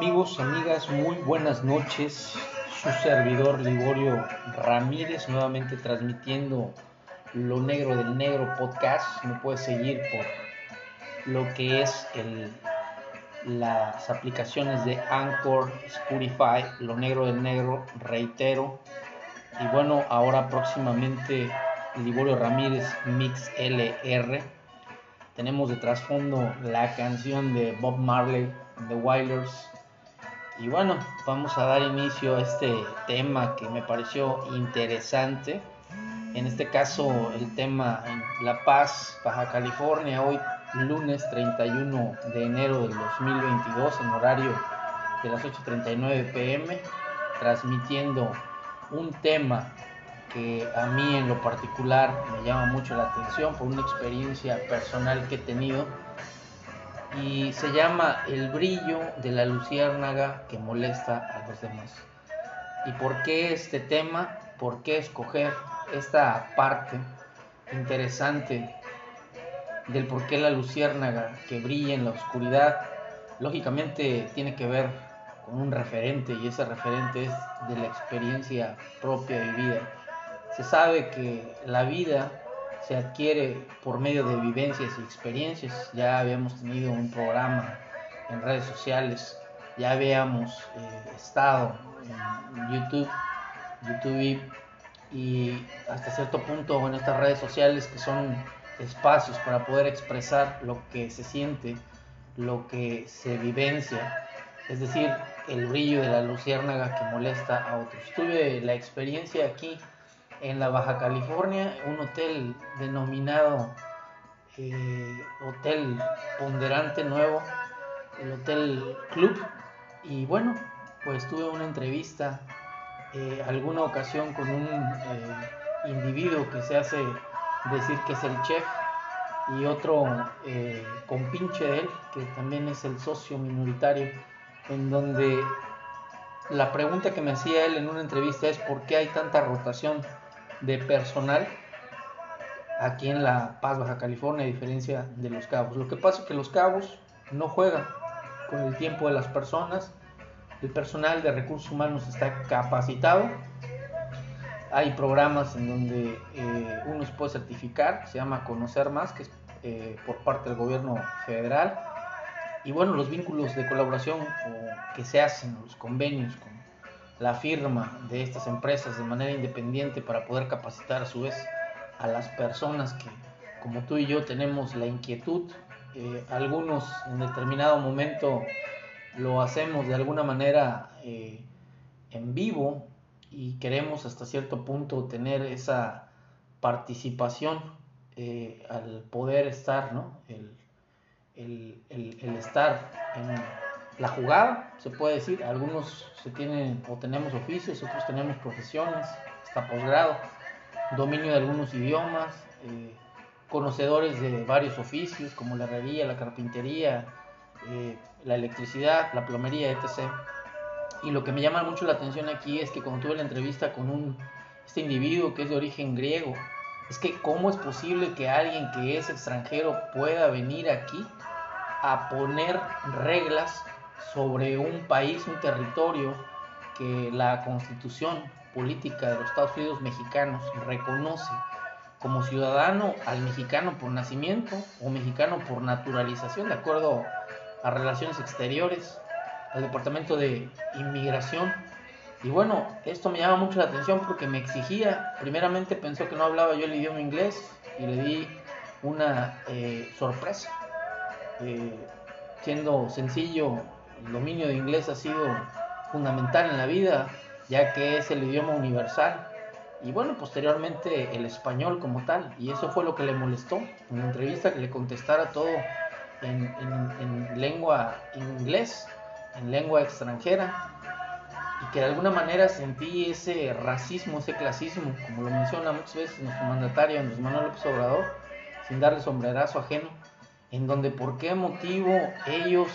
Amigos, amigas, muy buenas noches. Su servidor Liborio Ramírez, nuevamente transmitiendo Lo Negro del Negro podcast. Me puedes seguir por lo que es las aplicaciones de Anchor, Spotify, Lo Negro del Negro, reitero. Y bueno, ahora próximamente Liborio Ramírez Mix LR. Tenemos de trasfondo la canción de Bob Marley, The Wilders y bueno, vamos a dar inicio a este tema que me pareció interesante. En este caso, el tema en La Paz, Baja California, hoy lunes 31 de enero del 2022, en horario de las 8.39 pm, transmitiendo un tema que a mí en lo particular me llama mucho la atención por una experiencia personal que he tenido y se llama El brillo de la luciérnaga que molesta a los demás. ¿Y por qué este tema? ¿Por qué escoger esta parte interesante del por qué la luciérnaga que brilla en la oscuridad? Lógicamente tiene que ver con un referente y ese referente es de la experiencia propia vivida. Se sabe que la vida se adquiere por medio de vivencias y experiencias. Ya habíamos tenido un programa en redes sociales, ya habíamos eh, estado en YouTube, YouTube y hasta cierto punto en estas redes sociales que son espacios para poder expresar lo que se siente, lo que se vivencia, es decir, el brillo de la luciérnaga que molesta a otros. Tuve la experiencia aquí en la Baja California, un hotel denominado eh, Hotel Ponderante Nuevo, el Hotel Club. Y bueno, pues tuve una entrevista eh, alguna ocasión con un eh, individuo que se hace decir que es el chef y otro eh, compinche de él, que también es el socio minoritario, en donde la pregunta que me hacía él en una entrevista es por qué hay tanta rotación de personal aquí en La Paz, Baja California, a diferencia de Los Cabos. Lo que pasa es que Los Cabos no juegan con el tiempo de las personas, el personal de recursos humanos está capacitado, hay programas en donde eh, uno se puede certificar, se llama Conocer Más, que es eh, por parte del gobierno federal, y bueno, los vínculos de colaboración que se hacen, los convenios con la firma de estas empresas de manera independiente para poder capacitar a su vez a las personas que, como tú y yo, tenemos la inquietud. Eh, algunos en determinado momento lo hacemos de alguna manera eh, en vivo y queremos hasta cierto punto tener esa participación eh, al poder estar, ¿no? El, el, el, el estar en la jugada, se puede decir. Algunos se tienen o tenemos oficios, otros tenemos profesiones, hasta posgrado, dominio de algunos idiomas, eh, conocedores de varios oficios como la herrería, la carpintería, eh, la electricidad, la plomería, etc. Y lo que me llama mucho la atención aquí es que cuando tuve la entrevista con un, este individuo que es de origen griego, es que cómo es posible que alguien que es extranjero pueda venir aquí a poner reglas sobre un país, un territorio que la constitución política de los Estados Unidos mexicanos reconoce como ciudadano al mexicano por nacimiento o mexicano por naturalización, de acuerdo a relaciones exteriores, al Departamento de Inmigración. Y bueno, esto me llama mucho la atención porque me exigía, primeramente pensó que no hablaba yo el idioma inglés y le di una eh, sorpresa. Eh, siendo sencillo el dominio de inglés ha sido fundamental en la vida, ya que es el idioma universal. Y bueno, posteriormente el español como tal. Y eso fue lo que le molestó en la entrevista, que le contestara todo en, en lengua inglés, en lengua extranjera. Y que de alguna manera sentí ese racismo, ese clasismo, como lo menciona muchas veces nuestro mandatario Andrés Manuel López Obrador, sin darle sombrerazo ajeno, en donde por qué motivo ellos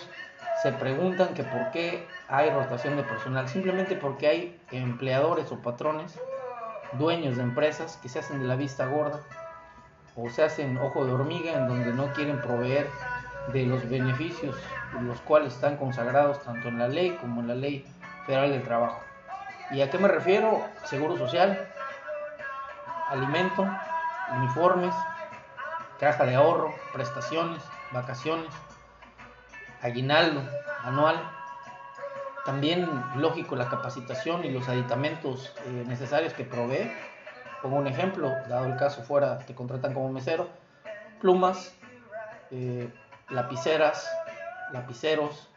se preguntan que por qué hay rotación de personal, simplemente porque hay empleadores o patrones, dueños de empresas que se hacen de la vista gorda o se hacen ojo de hormiga en donde no quieren proveer de los beneficios los cuales están consagrados tanto en la ley como en la ley federal del trabajo. ¿Y a qué me refiero? Seguro social, alimento, uniformes, caja de ahorro, prestaciones, vacaciones, aguinaldo anual. También, lógico, la capacitación y los aditamentos eh, necesarios que provee. Pongo un ejemplo, dado el caso fuera, te contratan como mesero, plumas, eh, lapiceras, lapiceros,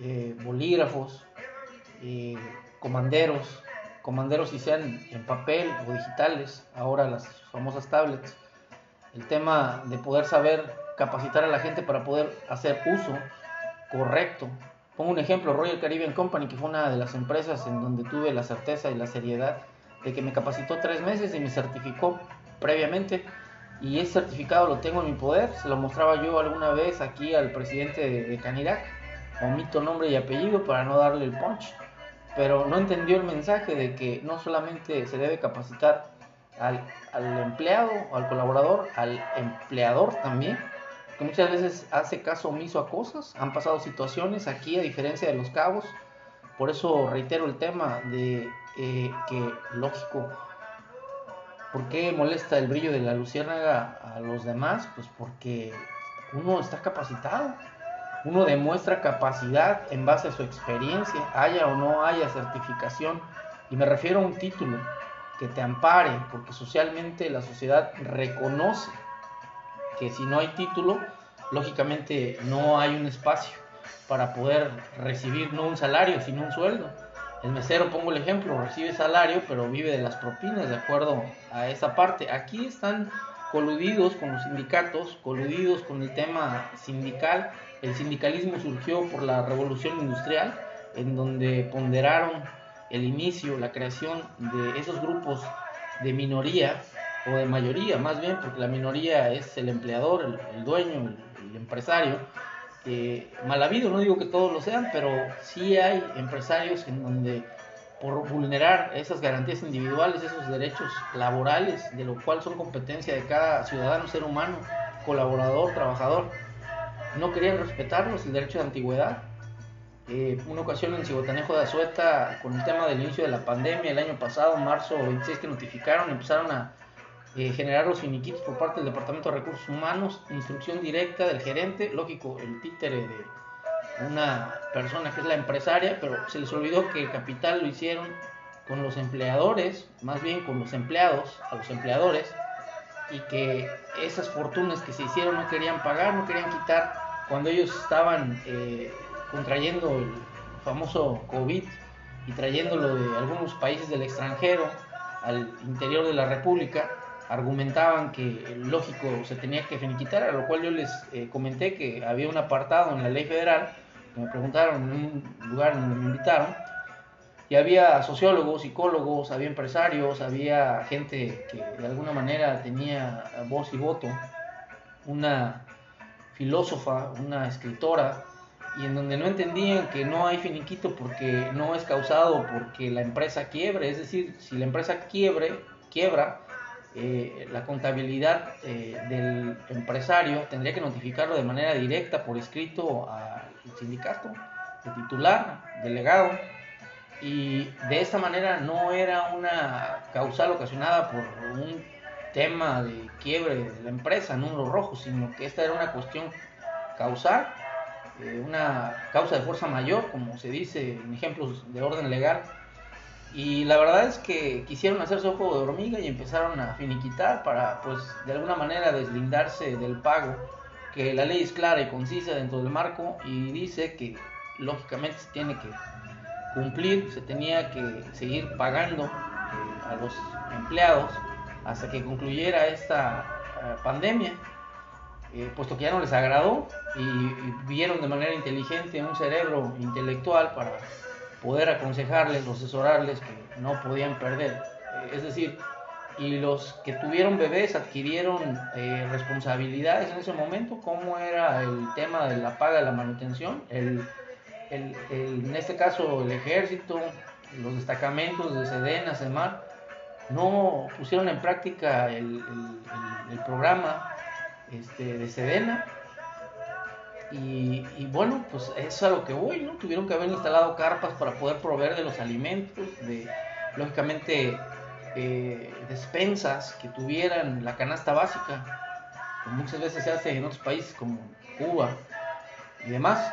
eh, bolígrafos, comanderos, comanderos si sean en papel o digitales, ahora las famosas tablets. El tema de poder saber capacitar a la gente para poder hacer uso correcto. Pongo un ejemplo, Royal Caribbean Company, que fue una de las empresas en donde tuve la certeza y la seriedad de que me capacitó tres meses y me certificó previamente. Y ese certificado lo tengo en mi poder, se lo mostraba yo alguna vez aquí al presidente de, Canirac, omito nombre y apellido para no darle el punch pero no entendió el mensaje de que no solamente se debe capacitar al, empleado o al colaborador, al empleador también, que muchas veces hace caso omiso a cosas, han pasado situaciones aquí a diferencia de los cabos, por eso reitero el tema de eh, que, lógico, ¿por qué molesta el brillo de la luciérnaga a los demás? Pues porque uno está capacitado, uno demuestra capacidad en base a su experiencia, haya o no haya certificación, y me refiero a un título que te ampare, porque socialmente la sociedad reconoce que si no hay título, lógicamente no hay un espacio para poder recibir no un salario, sino un sueldo. El mesero, pongo el ejemplo, recibe salario, pero vive de las propinas, de acuerdo a esa parte. Aquí están coludidos con los sindicatos, coludidos con el tema sindical el sindicalismo surgió por la revolución industrial, en donde ponderaron el inicio, la creación de esos grupos de minoría o de mayoría, más bien, porque la minoría es el empleador, el, dueño, el, empresario. mal habido, no digo que todos lo sean, pero sí hay empresarios en donde por vulnerar esas garantías individuales, esos derechos laborales, de lo cual son competencia de cada ciudadano, ser humano, colaborador, trabajador, no querían respetarlos el derecho de antigüedad. Eh, una ocasión en Cibotanejo de Azueta, con el tema del inicio de la pandemia, el año pasado, marzo 26, que notificaron, empezaron a eh, generar los finiquitos por parte del Departamento de Recursos Humanos, instrucción directa del gerente, lógico, el títere de una persona que es la empresaria, pero se les olvidó que el capital lo hicieron con los empleadores, más bien con los empleados, a los empleadores, y que esas fortunas que se hicieron no querían pagar, no querían quitar cuando ellos estaban eh, contrayendo el famoso COVID y trayéndolo de algunos países del extranjero al interior de la República, argumentaban que lógico se tenía que finiquitar, a lo cual yo les eh, comenté que había un apartado en la ley federal, me preguntaron en un lugar donde me invitaron, y había sociólogos, psicólogos, había empresarios, había gente que de alguna manera tenía voz y voto, una filósofa, una escritora, y en donde no entendían que no hay finiquito porque no es causado porque la empresa quiebre, es decir, si la empresa quiebre, quiebra, eh, la contabilidad eh, del empresario tendría que notificarlo de manera directa por escrito al sindicato, el titular, delegado, y de esta manera no era una causal ocasionada por un tema de quiebre de la empresa, número rojo, sino que esta era una cuestión causal, eh, una causa de fuerza mayor, como se dice en ejemplos de orden legal. Y la verdad es que quisieron hacerse ojo de hormiga y empezaron a finiquitar para, pues, de alguna manera deslindarse del pago, que la ley es clara y concisa dentro del marco y dice que lógicamente se tiene que cumplir, se tenía que seguir pagando eh, a los empleados hasta que concluyera esta eh, pandemia, eh, puesto que ya no les agradó y, vieron de manera inteligente un cerebro intelectual para poder aconsejarles o asesorarles que no podían perder. es decir, y los que tuvieron bebés adquirieron responsabilidades en ese momento, como era el tema de la paga de la manutención, el en este caso el ejército, los destacamentos de Sedena, Semar, no pusieron en práctica el, programa este, de Sedena Y, bueno, pues eso es a lo que voy, ¿no? Tuvieron que haber instalado carpas para poder proveer de los alimentos, de lógicamente eh, despensas que tuvieran la canasta básica, como muchas veces se hace en otros países como Cuba y demás.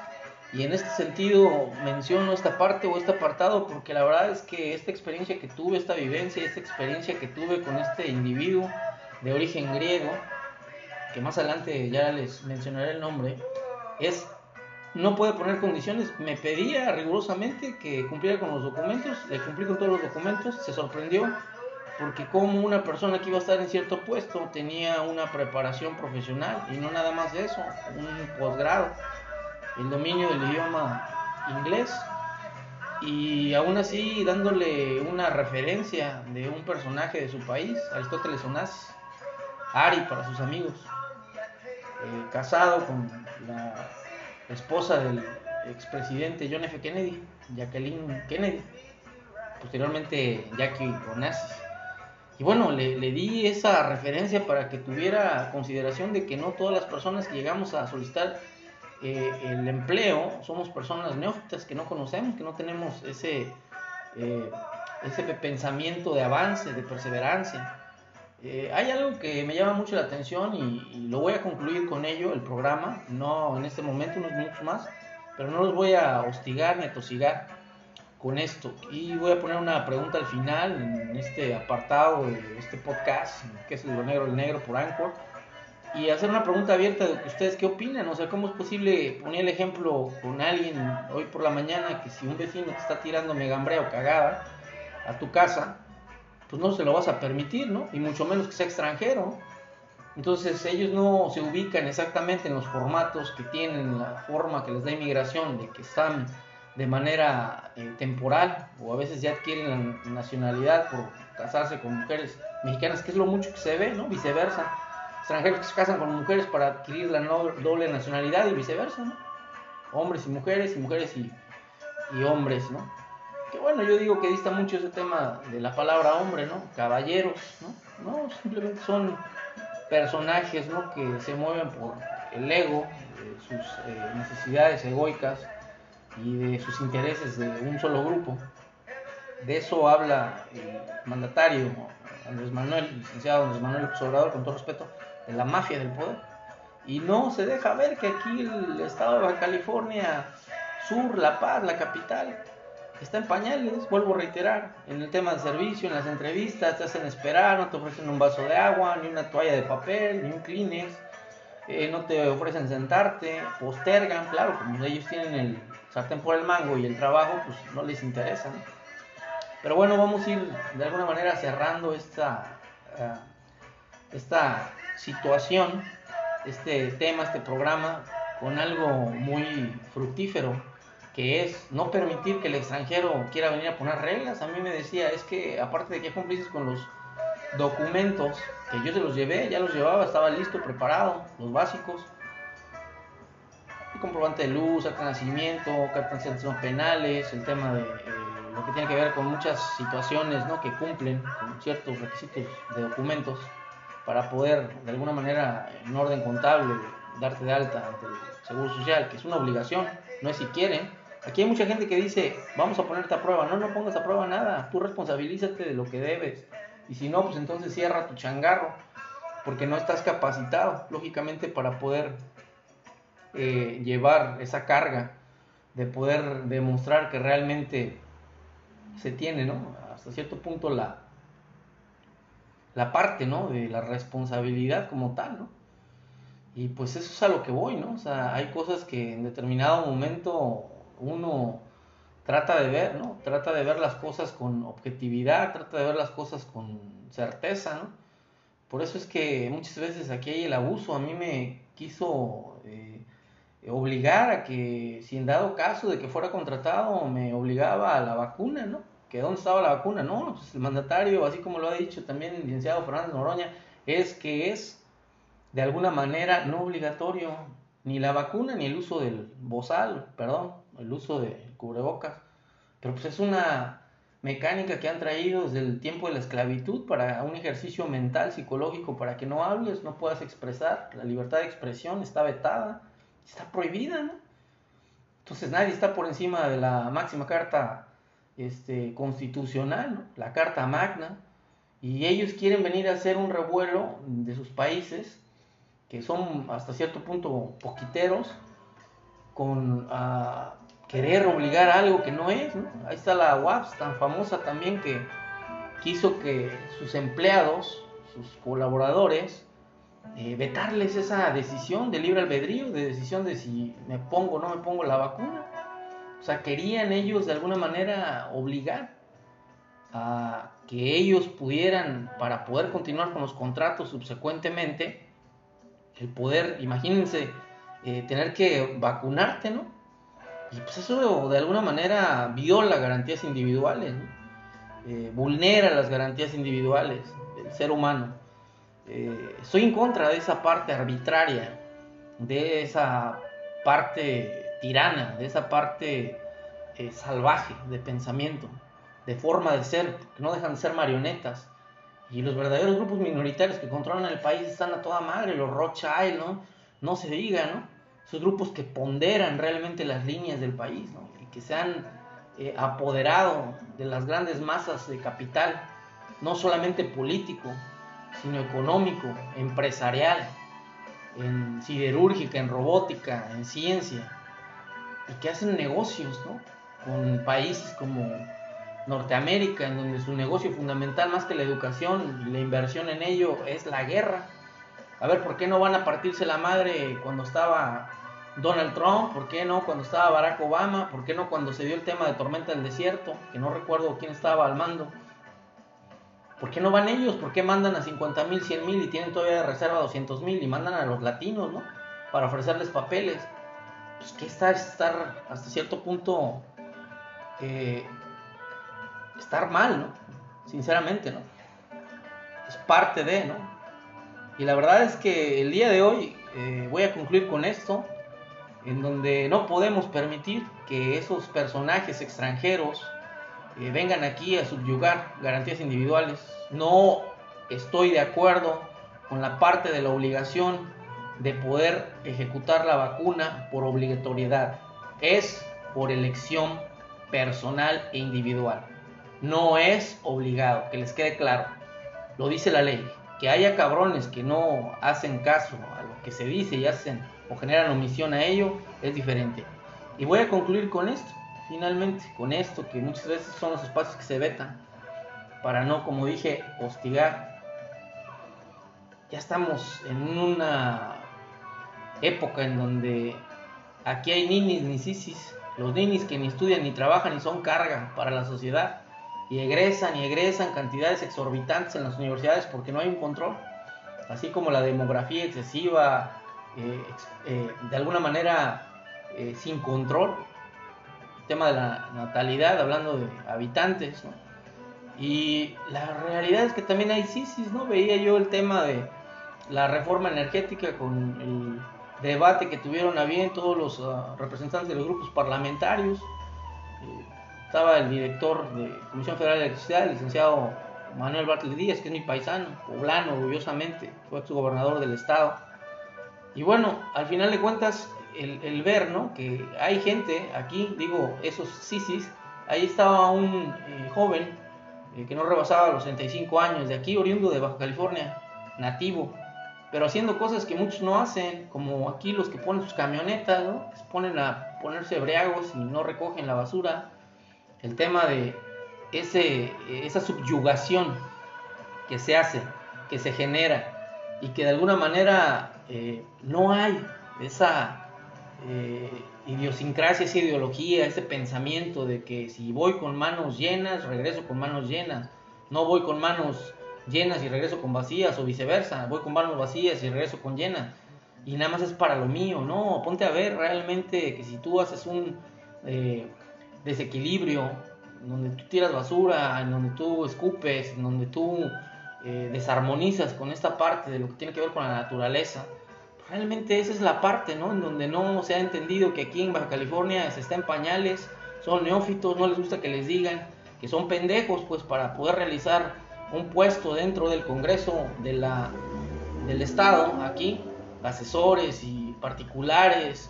Y en este sentido menciono esta parte o este apartado porque la verdad es que esta experiencia que tuve, esta vivencia, esta experiencia que tuve con este individuo de origen griego, que más adelante ya les mencionaré el nombre, es no puede poner condiciones. Me pedía rigurosamente que cumpliera con los documentos, le cumplí con todos los documentos, se sorprendió porque como una persona que iba a estar en cierto puesto tenía una preparación profesional y no nada más de eso, un posgrado, el dominio del idioma inglés y aún así dándole una referencia de un personaje de su país, Aristóteles Onassis, Ari para sus amigos, eh, casado con la esposa del expresidente John F. Kennedy, Jacqueline Kennedy, posteriormente Jackie Onassis. Y bueno, le, di esa referencia para que tuviera consideración de que no todas las personas que llegamos a solicitar eh, el empleo somos personas neófitas que no conocemos, que no tenemos ese, eh, ese pensamiento de avance, de perseverancia. Eh, hay algo que me llama mucho la atención y, lo voy a concluir con ello, el programa, no en este momento, unos minutos más, pero no los voy a hostigar ni a tosigar con esto. Y voy a poner una pregunta al final en este apartado de este podcast, que es Lo Negro, el Negro por Anchor, y hacer una pregunta abierta de que ustedes qué opinan, o sea, cómo es posible, poner el ejemplo con alguien hoy por la mañana, que si un vecino te está tirando megambrea o cagada a tu casa, pues no se lo vas a permitir, ¿no? Y mucho menos que sea extranjero. Entonces ellos no se ubican exactamente en los formatos que tienen, la forma que les da inmigración, de que están de manera eh, temporal o a veces ya adquieren la nacionalidad por casarse con mujeres mexicanas, que es lo mucho que se ve, ¿no? Viceversa. Extranjeros que se casan con mujeres para adquirir la doble nacionalidad y viceversa, ¿no? Hombres y mujeres y mujeres y, y hombres, ¿no? Que bueno, yo digo que dista mucho ese tema de la palabra hombre, ¿no? Caballeros, ¿no? No, simplemente son personajes, ¿no? Que se mueven por el ego, de sus eh, necesidades egoicas y de sus intereses de un solo grupo. De eso habla el mandatario Andrés Manuel, licenciado Andrés Manuel Obrador, con todo respeto, de la mafia del poder. Y no se deja ver que aquí el estado de California Sur, La Paz, la capital, está en pañales, vuelvo a reiterar, en el tema de servicio, en las entrevistas, te hacen esperar, no te ofrecen un vaso de agua, ni una toalla de papel, ni un Kleenex, eh, no te ofrecen sentarte, postergan, claro, como ellos tienen el sartén por el mango y el trabajo, pues no les interesa. Pero bueno, vamos a ir de alguna manera cerrando esta, eh, esta situación, este tema, este programa, con algo muy fructífero que es no permitir que el extranjero quiera venir a poner reglas. A mí me decía, es que aparte de que cumpliste con los documentos, que yo se los llevé, ya los llevaba, estaba listo, preparado, los básicos. El comprobante de luz, acta de nacimiento, carta de sanciones penales, el tema de eh, lo que tiene que ver con muchas situaciones ¿no? que cumplen con ciertos requisitos de documentos para poder, de alguna manera, en orden contable, darte de alta ante el Seguro Social, que es una obligación, no es si quieren, Aquí hay mucha gente que dice, vamos a ponerte a prueba. No, no pongas a prueba nada. Tú responsabilízate de lo que debes. Y si no, pues entonces cierra tu changarro. Porque no estás capacitado, lógicamente, para poder eh, llevar esa carga. De poder demostrar que realmente se tiene, ¿no? Hasta cierto punto la, la parte, ¿no? De la responsabilidad como tal, ¿no? Y pues eso es a lo que voy, ¿no? O sea, hay cosas que en determinado momento uno trata de ver, ¿no? Trata de ver las cosas con objetividad, trata de ver las cosas con certeza, ¿no? Por eso es que muchas veces aquí hay el abuso. A mí me quiso eh, obligar a que, si en dado caso de que fuera contratado, me obligaba a la vacuna, ¿no? Que dónde estaba la vacuna, no, pues el mandatario, así como lo ha dicho también el licenciado Fernández Noroña, es que es de alguna manera no obligatorio ni la vacuna ni el uso del bozal, perdón, el uso de cubrebocas. Pero pues es una mecánica que han traído desde el tiempo de la esclavitud para un ejercicio mental, psicológico, para que no hables, no puedas expresar. La libertad de expresión está vetada está prohibida, ¿no? Entonces nadie está por encima de la máxima carta este, constitucional, la Carta Magna, y ellos quieren venir a hacer un revuelo de sus países, que son hasta cierto punto poquiteros, con a querer obligar a algo que no es. ¿no? Ahí está la WAPS, tan famosa también, que quiso que sus empleados, sus colaboradores, eh, vetarles esa decisión de libre albedrío, de decisión de si me pongo o no me pongo la vacuna. O sea, querían ellos de alguna manera obligar a que ellos pudieran, para poder continuar con los contratos subsecuentemente, el poder, imagínense, eh, tener que vacunarte, ¿no? Y pues eso de alguna manera viola garantías individuales, eh, vulnera las garantías individuales del ser humano. Eh, estoy en contra de esa parte arbitraria, de esa parte tirana, de esa parte eh, salvaje de pensamiento, de forma de ser, que no dejan de ser marionetas. Y los verdaderos grupos minoritarios que controlan el país están a toda madre, los Rothschild, ¿no? No se diga, ¿no? Esos grupos que ponderan realmente las líneas del país, ¿no? Y que se han eh, apoderado de las grandes masas de capital, no solamente político, sino económico, empresarial, en siderúrgica, en robótica, en ciencia, y que hacen negocios ¿no? con países como Norteamérica, en donde su negocio fundamental más que la educación y la inversión en ello es la guerra. A ver, ¿por qué no van a partirse la madre cuando estaba Donald Trump? ¿Por qué no cuando estaba Barack Obama? ¿Por qué no cuando se dio el tema de tormenta del desierto? Que no recuerdo quién estaba al mando. ¿Por qué no van ellos? ¿Por qué mandan a 50 mil, 100 mil y tienen todavía de reserva 200 mil y mandan a los latinos, ¿no? Para ofrecerles papeles. Pues que está estar hasta cierto punto eh, estar mal, ¿no? Sinceramente, ¿no? Es parte de, ¿no? Y la verdad es que el día de hoy eh, voy a concluir con esto, en donde no podemos permitir que esos personajes extranjeros vengan aquí a subyugar garantías individuales. No estoy de acuerdo con la parte de la obligación de poder ejecutar la vacuna por obligatoriedad. Es por elección personal e individual. No es obligado, que les quede claro. Lo dice la ley. Que haya cabrones que no hacen caso a lo que se dice y hacen o generan omisión a ello es diferente. Y voy a concluir con esto finalmente con esto, que muchas veces son los espacios que se vetan, para no, como dije, hostigar. Ya estamos en una época en donde aquí hay ninis ni sisis, los ninis que ni estudian ni trabajan y son carga para la sociedad, y egresan y egresan cantidades exorbitantes en las universidades porque no hay un control, así como la demografía excesiva, eh, eh, de alguna manera eh, sin control, tema de la natalidad, hablando de habitantes. Y la realidad es que también hay CISIS, ¿no? Veía yo el tema de la reforma energética con el debate que tuvieron a bien todos los ah, representantes de los grupos parlamentarios. Eh, estaba el director de Comisión Federal de Electricidad, el licenciado Manuel Bartlett Díaz, que es mi paisano, poblano, orgullosamente, fue su gobernador del estado. Y bueno, al final de cuentas, el, ver, ¿no? Que hay gente aquí, digo, esos sisis, ahí estaba un eh, joven eh, que no rebasaba los 65 años, de aquí, oriundo de Baja California, nativo, pero haciendo cosas que muchos no hacen, como aquí los que ponen sus camionetas, ¿no? Ponen a ponerse briagos y no recogen la basura. El tema de ese, esa subyugación que se hace, que se genera y que de alguna manera eh, no hay esa eh, idiosincrasia, esa ideología, ese pensamiento de que si voy con manos llenas, regreso con manos llenas. No voy con manos llenas y regreso con vacías o viceversa. Voy con manos vacías y regreso con llenas. Y nada más es para lo mío. No, ponte a ver realmente que si tú haces un eh, desequilibrio, donde tú tiras basura, en donde tú escupes, en donde tú desarmonizas con esta parte de lo que tiene que ver con la naturaleza, realmente esa es la parte, ¿no? En donde no se ha entendido que aquí en Baja California se está en pañales, son neófitos, no les gusta que les digan que son pendejos, pues para poder realizar un puesto dentro del Congreso de la, del Estado, aquí, asesores y particulares,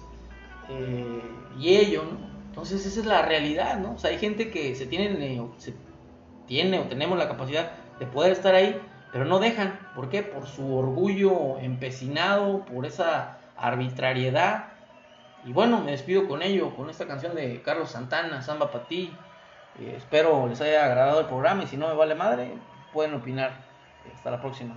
eh, y ello, ¿no? Entonces esa es la realidad, ¿no? O sea, hay gente que se tiene, se tiene o tenemos la capacidad de poder estar ahí, pero no dejan. ¿Por qué? Por su orgullo empecinado, por esa arbitrariedad. Y bueno, me despido con ello, con esta canción de Carlos Santana, Samba para. Eh, espero les haya agradado el programa y si no me vale madre, pueden opinar. Hasta la próxima.